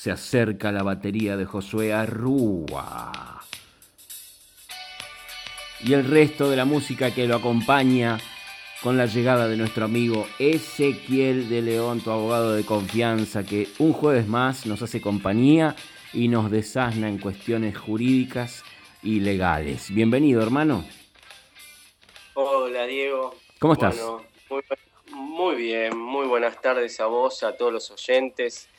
se acerca la batería de Josué Arrúa. Y el resto de la música que lo acompaña con la llegada de nuestro amigo Ezequiel de León, tu abogado de confianza, que un jueves más nos hace compañía y nos desasna en cuestiones jurídicas y legales. Bienvenido, hermano. Hola, Diego. ¿Cómo estás? muy, bien, muy buenas tardes a vos, a todos los oyentes.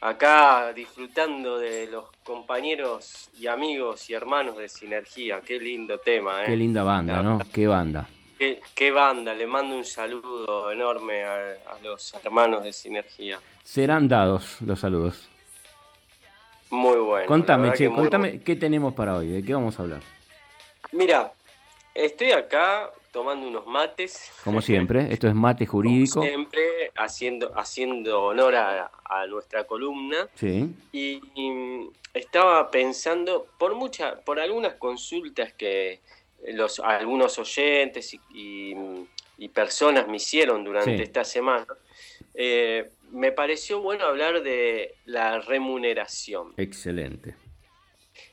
Acá disfrutando de los compañeros y amigos y hermanos de Sinergia. Qué lindo tema, ¿eh? Qué linda banda, ¿no? Qué banda. Qué, banda, le mando un saludo enorme a, los hermanos de Sinergia. Serán dados los saludos. Muy bueno. Contame, che, contame qué tenemos para hoy, de qué vamos a hablar. Mira, estoy acá tomando unos mates. Como siempre, esto es mate jurídico. Como siempre, haciendo, haciendo honor a, nuestra columna. Sí. Y, estaba pensando, por muchas, por algunas consultas que los, algunos oyentes y, personas me hicieron durante esta semana, eh, me pareció bueno hablar de la remuneración. Excelente.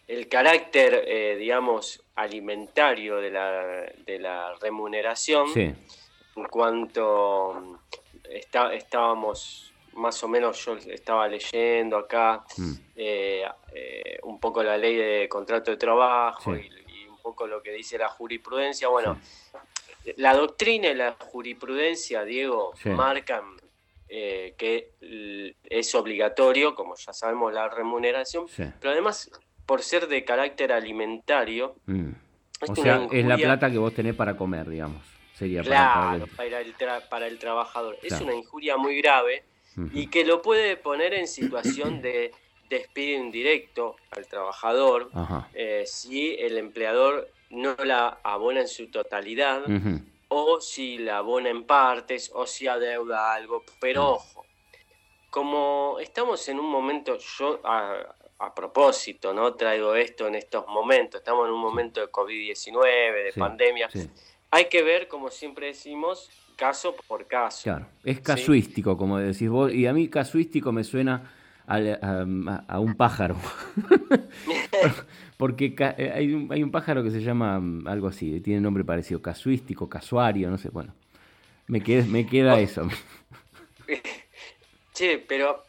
El carácter, eh, digamos, alimentario de la, de la remuneración, en cuanto está, estábamos, más o menos yo estaba leyendo acá mm. eh, un poco la ley de contrato de trabajo y poco lo que dice la jurisprudencia. Bueno, la doctrina y la jurisprudencia, Diego, marcan eh, que es obligatorio, como ya sabemos, la remuneración, pero además, por ser de carácter alimentario, mm. o sea, es la plata que vos tenés para comer, digamos. Sería para, para, el... trabajador. Es una injuria muy grave y que lo puede poner en situación de despido indirecto al trabajador eh, si el empleador no la abona en su totalidad o si la abona en partes o si adeuda algo. Pero ojo, como estamos en un momento, yo a, propósito, ¿no? Traigo esto en estos momentos, estamos en un momento de COVID-19, de pandemia. Hay que ver, como siempre decimos, caso por caso. Claro, es casuístico, como decís vos, y a mí casuístico me suena a, un pájaro. Porque eh, hay un, hay un pájaro que se llama mm, algo así, tiene nombre parecido, casuístico, casuario, no sé, bueno. Me queda, me queda eso. Che, pero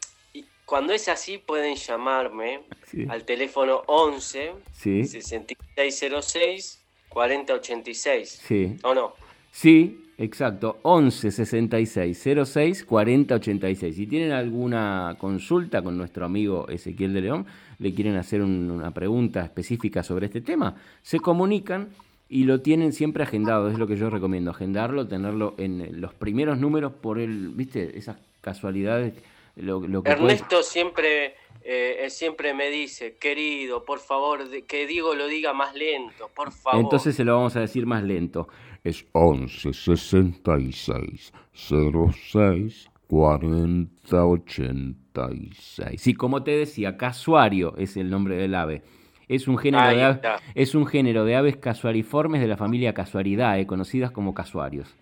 cuando es así pueden llamarme al teléfono 11 6606 4086. Sí. ¿O no? Sí, Exacto, 11 66 06 40 86. Si tienen alguna consulta con nuestro amigo Ezequiel de León, le quieren hacer una pregunta específica sobre este tema, se comunican y lo tienen siempre agendado. Es lo que yo recomiendo, agendarlo, tenerlo en los primeros números por el, viste, esas casualidades. Lo, Ernesto siempre eh, siempre me dice, querido, por favor, que digo lo diga más lento, por favor. Entonces se lo vamos a decir más lento es 11 66 06 40 86. Y como te decía, casuario es el nombre del ave. Es un género, de, aves, es un género de aves casuariformes de la familia Casuaridae, conocidas como casuarios.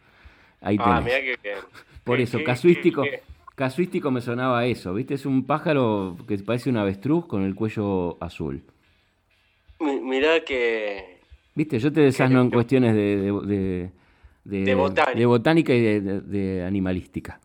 Ahí ah, tenés. Por eso, casuístico, casuístico me sonaba eso, ¿viste? Es un pájaro que parece un avestruz con el cuello azul. Mirá que Viste, yo te desasno en cuestiones de, de, botánica. y de, animalística.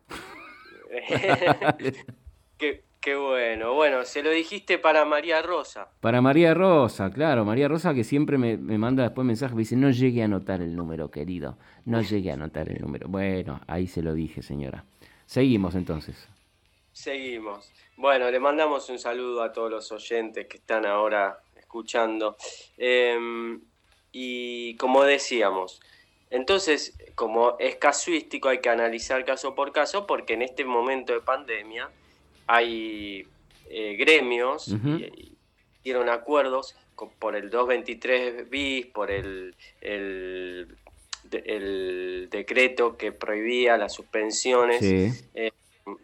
qué, bueno. Bueno, se lo dijiste para María Rosa. Para María Rosa, claro. María Rosa que siempre me, manda después mensajes, me dice, no llegué a anotar el número, querido. No llegué a anotar el número. Bueno, ahí se lo dije, señora. Seguimos entonces. Seguimos. Bueno, le mandamos un saludo a todos los oyentes que están ahora escuchando. Eh, y como decíamos, entonces, como es casuístico, hay que analizar caso por caso, porque en este momento de pandemia hay eh, gremios y, hicieron acuerdos por el 223 bis, por el, el, decreto que prohibía las suspensiones eh,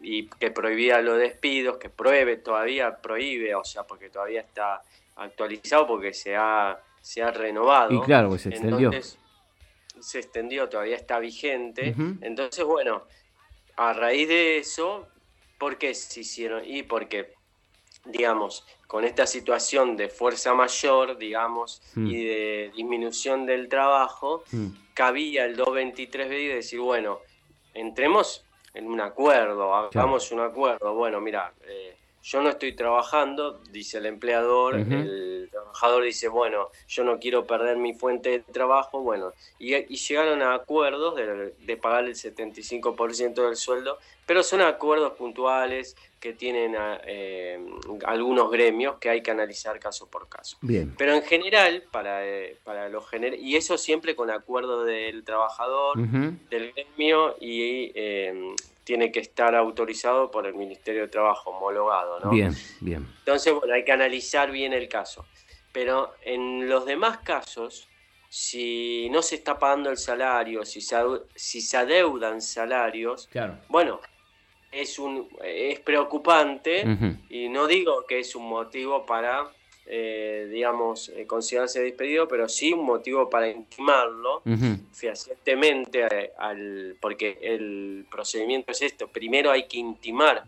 y que prohibía los despidos, que pruebe, todavía prohíbe, o sea, porque todavía está actualizado, porque se ha se ha renovado. Y claro, pues se extendió. se extendió, todavía está vigente. Entonces, bueno, a raíz de eso, ¿por qué se hicieron? Y porque digamos, con esta situación de fuerza mayor, digamos, mm. y de disminución del trabajo, mm. cabía el 223B y decir, bueno, entremos en un acuerdo, hagamos un acuerdo. Bueno, mira, eh, yo no estoy trabajando, dice el empleador, el trabajador dice, bueno, yo no quiero perder mi fuente de trabajo, bueno, y, llegaron a acuerdos de, pagar el 75% del sueldo, pero son acuerdos puntuales que tienen eh, algunos gremios que hay que analizar caso por caso. Bien. Pero en general, para, eh, para los gener y eso siempre con acuerdo del trabajador, del gremio y eh, tiene que estar autorizado por el Ministerio de Trabajo, homologado, ¿no? Bien, bien. Entonces, bueno, hay que analizar bien el caso. Pero en los demás casos, si no se está pagando el salario, si se, si se adeudan salarios, claro. bueno, es, un, es preocupante y no digo que es un motivo para eh, digamos, eh, considerarse despedido, pero sí un motivo para intimarlo fehacientemente eh, al, porque el procedimiento es esto. Primero hay que intimar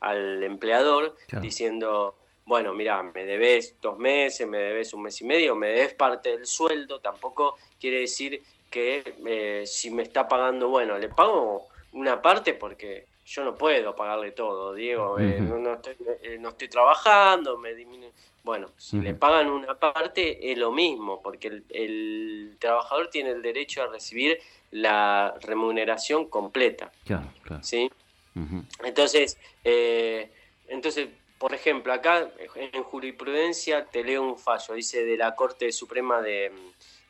al empleador diciendo, bueno, mira, me debes dos meses, me debes un mes y medio, me debes parte del sueldo, tampoco quiere decir que si me está pagando, bueno, le pago una parte porque yo no puedo pagarle todo, Diego, eh, no, estoy, eh, no, estoy, trabajando, me. Bueno, si le pagan una parte es lo mismo, porque el, trabajador tiene el derecho a recibir la remuneración completa. Claro, claro. ¿sí? Entonces, eh, entonces, por ejemplo, acá en jurisprudencia te leo un fallo, dice de la Corte Suprema de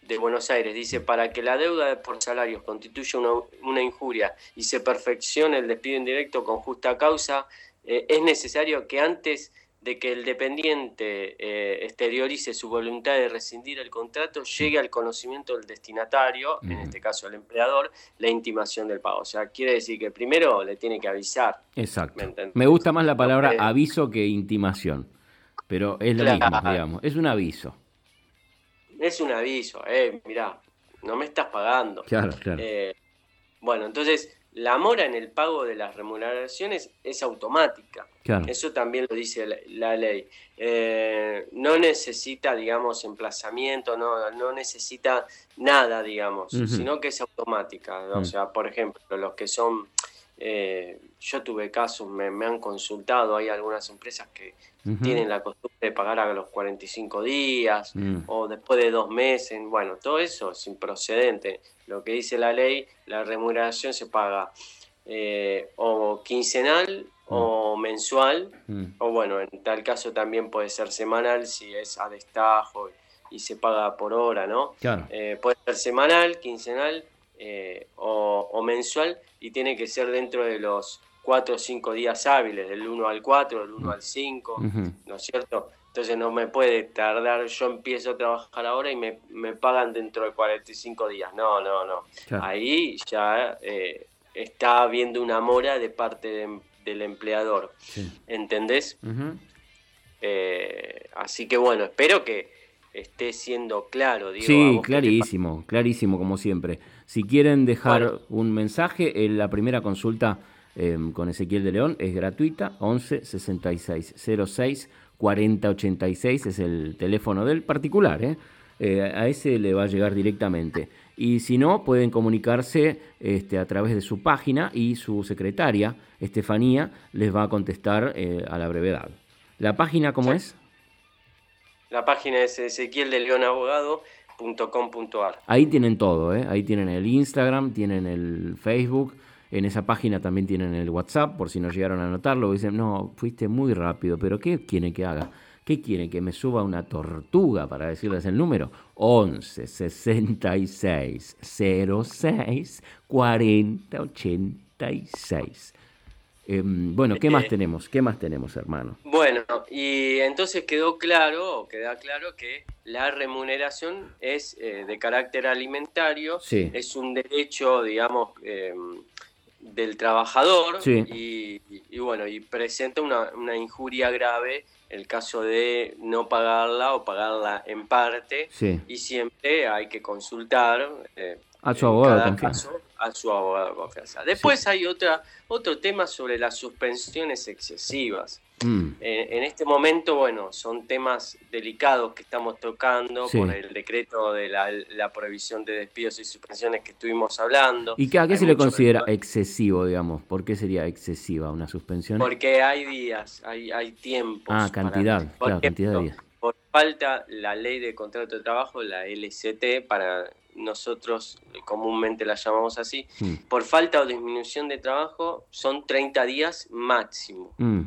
de Buenos Aires dice, para que la deuda por salarios constituya una, injuria y se perfeccione el despido indirecto con justa causa, eh, es necesario que antes de que el dependiente eh, exteriorice su voluntad de rescindir el contrato, llegue al conocimiento del destinatario, en este caso el empleador, la intimación del pago. O sea, quiere decir que primero le tiene que avisar. Exacto. ¿Me, gusta más la palabra aviso que intimación, pero es lo mismo, digamos, es un aviso es un aviso, eh, mirá, no me estás pagando. Claro, claro. Eh, bueno, entonces la mora en el pago de las remuneraciones es automática. Claro. Eso también lo dice la, ley. Eh, no necesita, digamos, emplazamiento, no, no necesita nada, digamos, sino que es automática. O mm. sea, por ejemplo, los que son eh, yo tuve casos, me, han consultado, hay algunas empresas que tienen la costumbre de pagar a los 45 días mm. o después de dos meses. Bueno, todo eso es improcedente. Lo que dice la ley, la remuneración se paga eh, o quincenal o mm. mensual, mm. o bueno, en tal caso también puede ser semanal si es a destajo y se paga por hora, ¿no? Eh, puede ser semanal, quincenal eh, o, mensual y tiene que ser dentro de los 4 o 5 días hábiles, del 1 al 4, del 1 al 5, ¿no es cierto? Entonces no me puede tardar, yo empiezo a trabajar ahora y me, pagan dentro de 45 días. No, no, no. Ahí ya eh, está habiendo una mora de parte del empleador. ¿Entendés? Eh, así que bueno, espero que esté siendo claro. Digo, sí, clarísimo, clarísimo como siempre. Si quieren dejar un mensaje, en la primera consulta em, con Ezequiel de León es gratuita, 11 66 06 40 86 es el teléfono del particular, ¿eh? ¿eh? a ese le va a llegar directamente. Y si no, pueden comunicarse este, a través de su página y su secretaria, Estefanía, les va a contestar eh, a la brevedad. ¿La página cómo es? La página es Ezequiel de León Abogado .com.ar. Ahí tienen todo, ¿eh? ahí tienen el Instagram, tienen el Facebook, en esa página también tienen el WhatsApp, por si no llegaron a notarlo, dicen, no, fuiste muy rápido, pero ¿qué quieren que haga? ¿Qué quieren? ¿Que me suba una tortuga para decirles el número? 11 66 06 40 86. Bueno, ¿qué más tenemos? ¿Qué más tenemos, hermano? Bueno, y entonces quedó claro, o queda claro que la remuneración es eh, de carácter alimentario, es un derecho, digamos, em, del trabajador y, bueno, y presenta una, injuria grave el caso de no pagarla o pagarla en parte y siempre hay que consultar eh, a su abogado de confianza. a su abogado de confianza. Después hay otra, otro tema sobre las suspensiones excesivas. Mm. Eh, en este momento, bueno, son temas delicados que estamos tocando por el decreto de la, prohibición de despidos y suspensiones que estuvimos hablando. ¿Y qué, a qué se le considera excesivo, digamos? ¿Por qué sería excesiva una suspensión? Porque hay días, hay, hay tiempos. Ah, cantidad, claro, cantidad de días. Por falta la ley de contrato de trabajo, la LCT, para nosotros comúnmente la llamamos así, mm. por falta o disminución de trabajo son 30 días máximo. Mm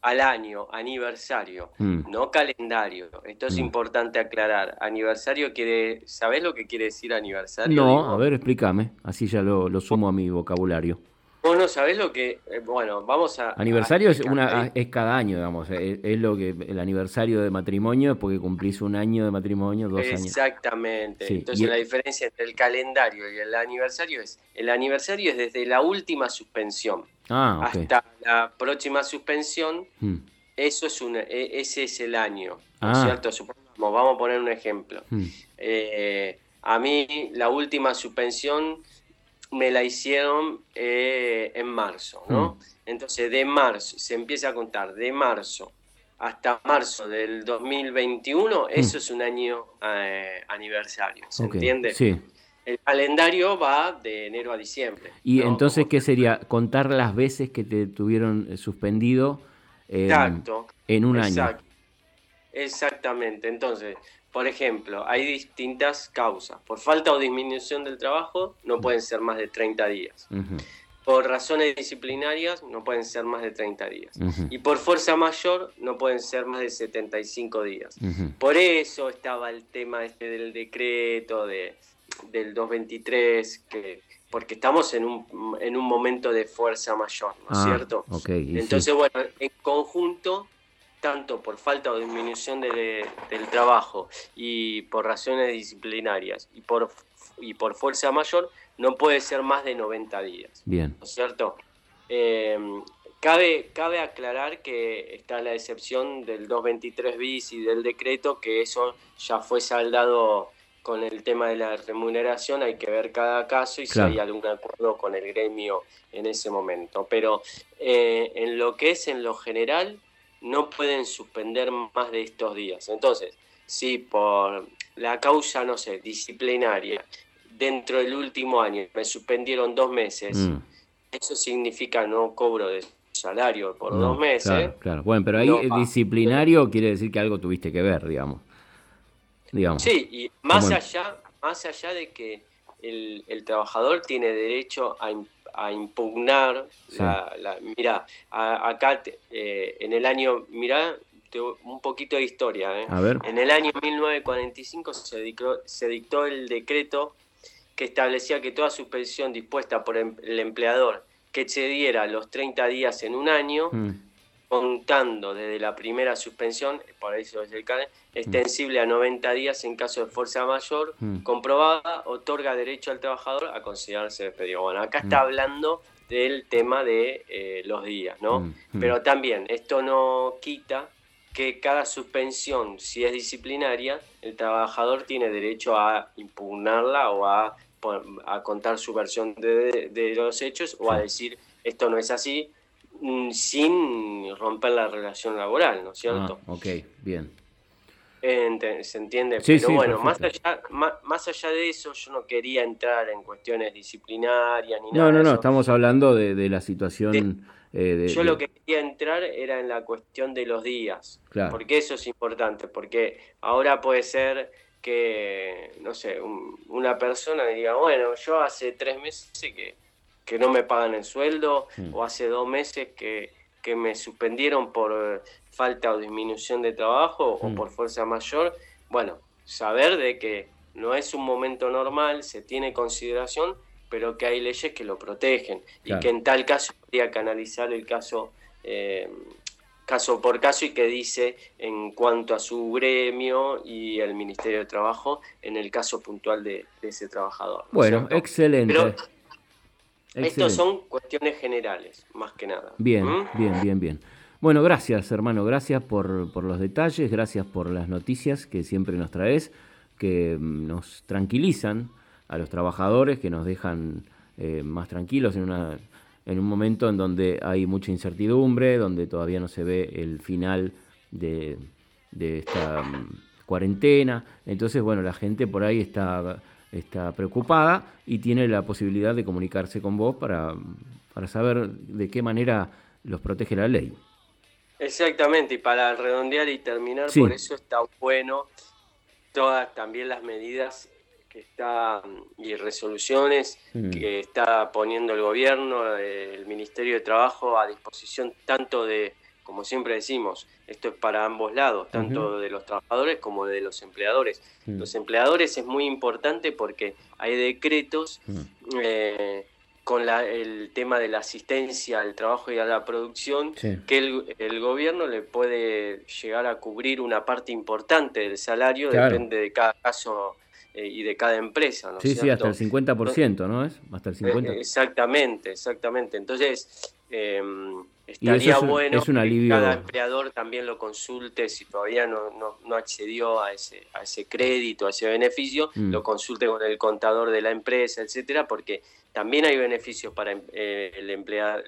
al año, aniversario, mm. no calendario. Esto es importante aclarar. Aniversario quiere, ¿sabés lo que quiere decir aniversario? No, a ver, explícame, así ya lo sumo a mi vocabulario. Vos no sabés lo que. Eh, bueno, vamos a. Aniversario es, una, es cada año, digamos. Es, lo que. El aniversario de matrimonio es porque cumplís un año de matrimonio, dos años. Exactamente. Entonces, la diferencia entre el calendario y el aniversario es. El aniversario es desde la última suspensión ah, hasta la próxima suspensión. Hmm. Eso es un, e, ese es el año. ¿no es ah. cierto? Supongamos, vamos a poner un ejemplo. Hmm. Eh, a mí, la última suspensión me la hicieron eh, en marzo, ¿no? Mm. Entonces, de marzo, se empieza a contar de marzo hasta marzo del 2021, mm. eso es un año eh, aniversario, ¿se entiende? Sí. El calendario va de enero a diciembre. ¿Y entonces qué sería? Contar las veces que te tuvieron eh, suspendido en un año. Exactamente. Entonces, por ejemplo, hay distintas causas. Por falta o disminución del trabajo no pueden ser más de 30 días. Por razones disciplinarias no pueden ser más de 30 días. Y por fuerza mayor no pueden ser más de 75 días. Por eso estaba el tema este del decreto de, del 223, que, porque estamos en un, en un momento de fuerza mayor, ¿no es ah, cierto? Entonces, bueno, en conjunto tanto por falta o disminución del trabajo y por razones disciplinarias y por, y por fuerza mayor, no puede ser más de 90 días. Bien. ¿No es cierto? Em, cabe, cabe aclarar que está la excepción del 223 bis y del decreto, que eso ya fue saldado con el tema de la remuneración, hay que ver cada caso y si hay algún acuerdo con el gremio en ese momento. Pero eh, en lo que es en lo general, no pueden suspender más de estos días. Entonces, si por la causa, no sé, disciplinaria, dentro del último año me suspendieron dos meses, mm. eso significa no cobro de salario por dos meses. Claro, claro. Bueno, pero ahí disciplinario quiere decir que algo tuviste que ver, digamos. digamos. Sí, y más allá, más allá de que el, el trabajador tiene derecho a a impugnar la, mira acá eh, en el año mira un poquito de historia ¿eh? en el año 1945 se dictó, se dictó el decreto que establecía que toda suspensión dispuesta por em, el empleador que excediera los 30 días en un año mm contando desde la primera suspensión, por eso es el CANE, extensible a 90 días en caso de fuerza mayor mm. comprobada, otorga derecho al trabajador a considerarse despedido. Bueno, acá está mm. hablando del tema de eh, los días, ¿no? Mm, Pero también esto no quita que cada suspensión, si es disciplinaria, el trabajador tiene derecho a impugnarla o a, a contar su versión de, de los hechos o a decir esto no es así, sin romper la relación laboral, ¿no es cierto? Ah, ok, bien. ¿Se entiende? Pero bueno, más allá, más, allá de eso, yo no quería entrar en cuestiones disciplinarias ni nada. No, no, no, estamos hablando de, la situación. Eh, yo lo que quería entrar era en la cuestión de los días. Claro. Porque eso es importante, porque ahora puede ser que, no sé, una persona diga, bueno, yo hace tres meses que que no me pagan el sueldo mm. o hace dos meses que, me suspendieron por eh, falta o disminución de trabajo o mm. por fuerza mayor. Bueno, saber de que no es un momento normal, se tiene consideración, pero que hay leyes que lo protegen y que en tal caso habría que analizar el caso eh, caso por caso y que dice en cuanto a su gremio y el Ministerio de Trabajo en el caso puntual de, ese trabajador. Bueno, excelente. Estos son cuestiones generales, más que nada. Bien, ¿Mm? bien, bien, bien. Bueno, gracias hermano, gracias por, por, los detalles, gracias por las noticias que siempre nos traes, que mm, nos tranquilizan a los trabajadores, que nos dejan eh, más tranquilos en una, en un momento en donde hay mucha incertidumbre, donde todavía no se ve el final de, esta mm, cuarentena. Entonces, bueno, la gente por ahí está, está preocupada y tiene la posibilidad de comunicarse con vos para, para saber de qué manera los protege la ley. Exactamente, y para redondear y terminar, por eso está bueno todas también las medidas que está y resoluciones mm. que está poniendo el gobierno, el Ministerio de Trabajo a disposición tanto de, como siempre decimos, esto es para ambos lados, tanto de los trabajadores como de los empleadores. Mm. Los empleadores es muy importante porque hay decretos mm. eh, con el tema de la asistencia al trabajo y a la producción, que el, gobierno le puede llegar a cubrir una parte importante del salario, depende de cada caso eh, y de cada empresa. ¿no sí, sí, hasta el 50%, ¿no es? Hasta el 50%. Eh, exactamente, exactamente. Entonces, estaría bueno que cada empleador también lo consulte si todavía no, no, accedió a ese, a ese crédito, a ese beneficio, mm. lo consulte con el contador de la empresa, etcétera, porque también hay beneficios para eh, el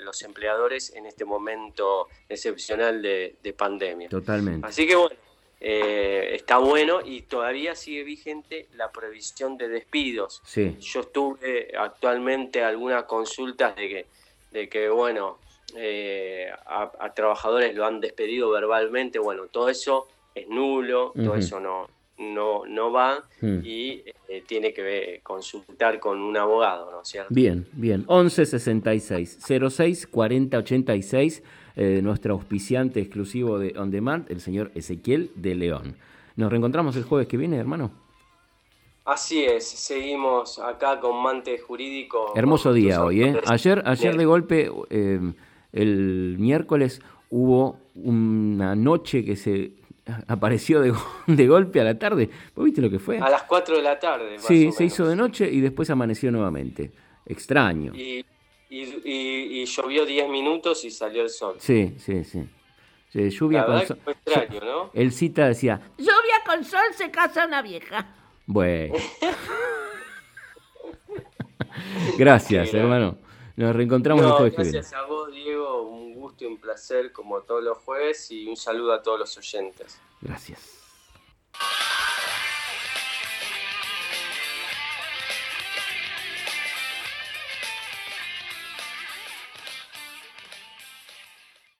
los empleadores en este momento excepcional de, pandemia. Totalmente. Así que bueno, eh, está bueno y todavía sigue vigente la previsión de despidos. Sí. Yo estuve actualmente algunas consultas de que, de que bueno, eh, a, trabajadores lo han despedido verbalmente, bueno, todo eso es nulo, todo eso no, no, no va hmm. y eh, tiene que consultar con un abogado, ¿no es cierto? Bien, bien. 11 66 06 40 86, nuestro auspiciante exclusivo de On Demand, el señor Ezequiel de León. Nos reencontramos el jueves que viene, hermano. Así es, seguimos acá con Mante Jurídico. Hermoso día hoy, ¿eh? Ayer, ayer de golpe, eh, el miércoles, hubo una noche que se apareció de, de, golpe a la tarde. ¿Vos viste lo que fue? A las 4 de la tarde. sí, se hizo de noche y después amaneció nuevamente. Extraño. Y, y, llovió 10 minutos y salió el sol. Sí, sí, sí. lluvia con sol. Fue extraño, ¿no? El cita decía: Lluvia con sol se casa una vieja. Bueno. gracias, hermano. Nos reencontramos el jueves Gracias a vos, Diego. Un gusto y un placer como todos los jueves y un saludo a todos los oyentes. Gracias.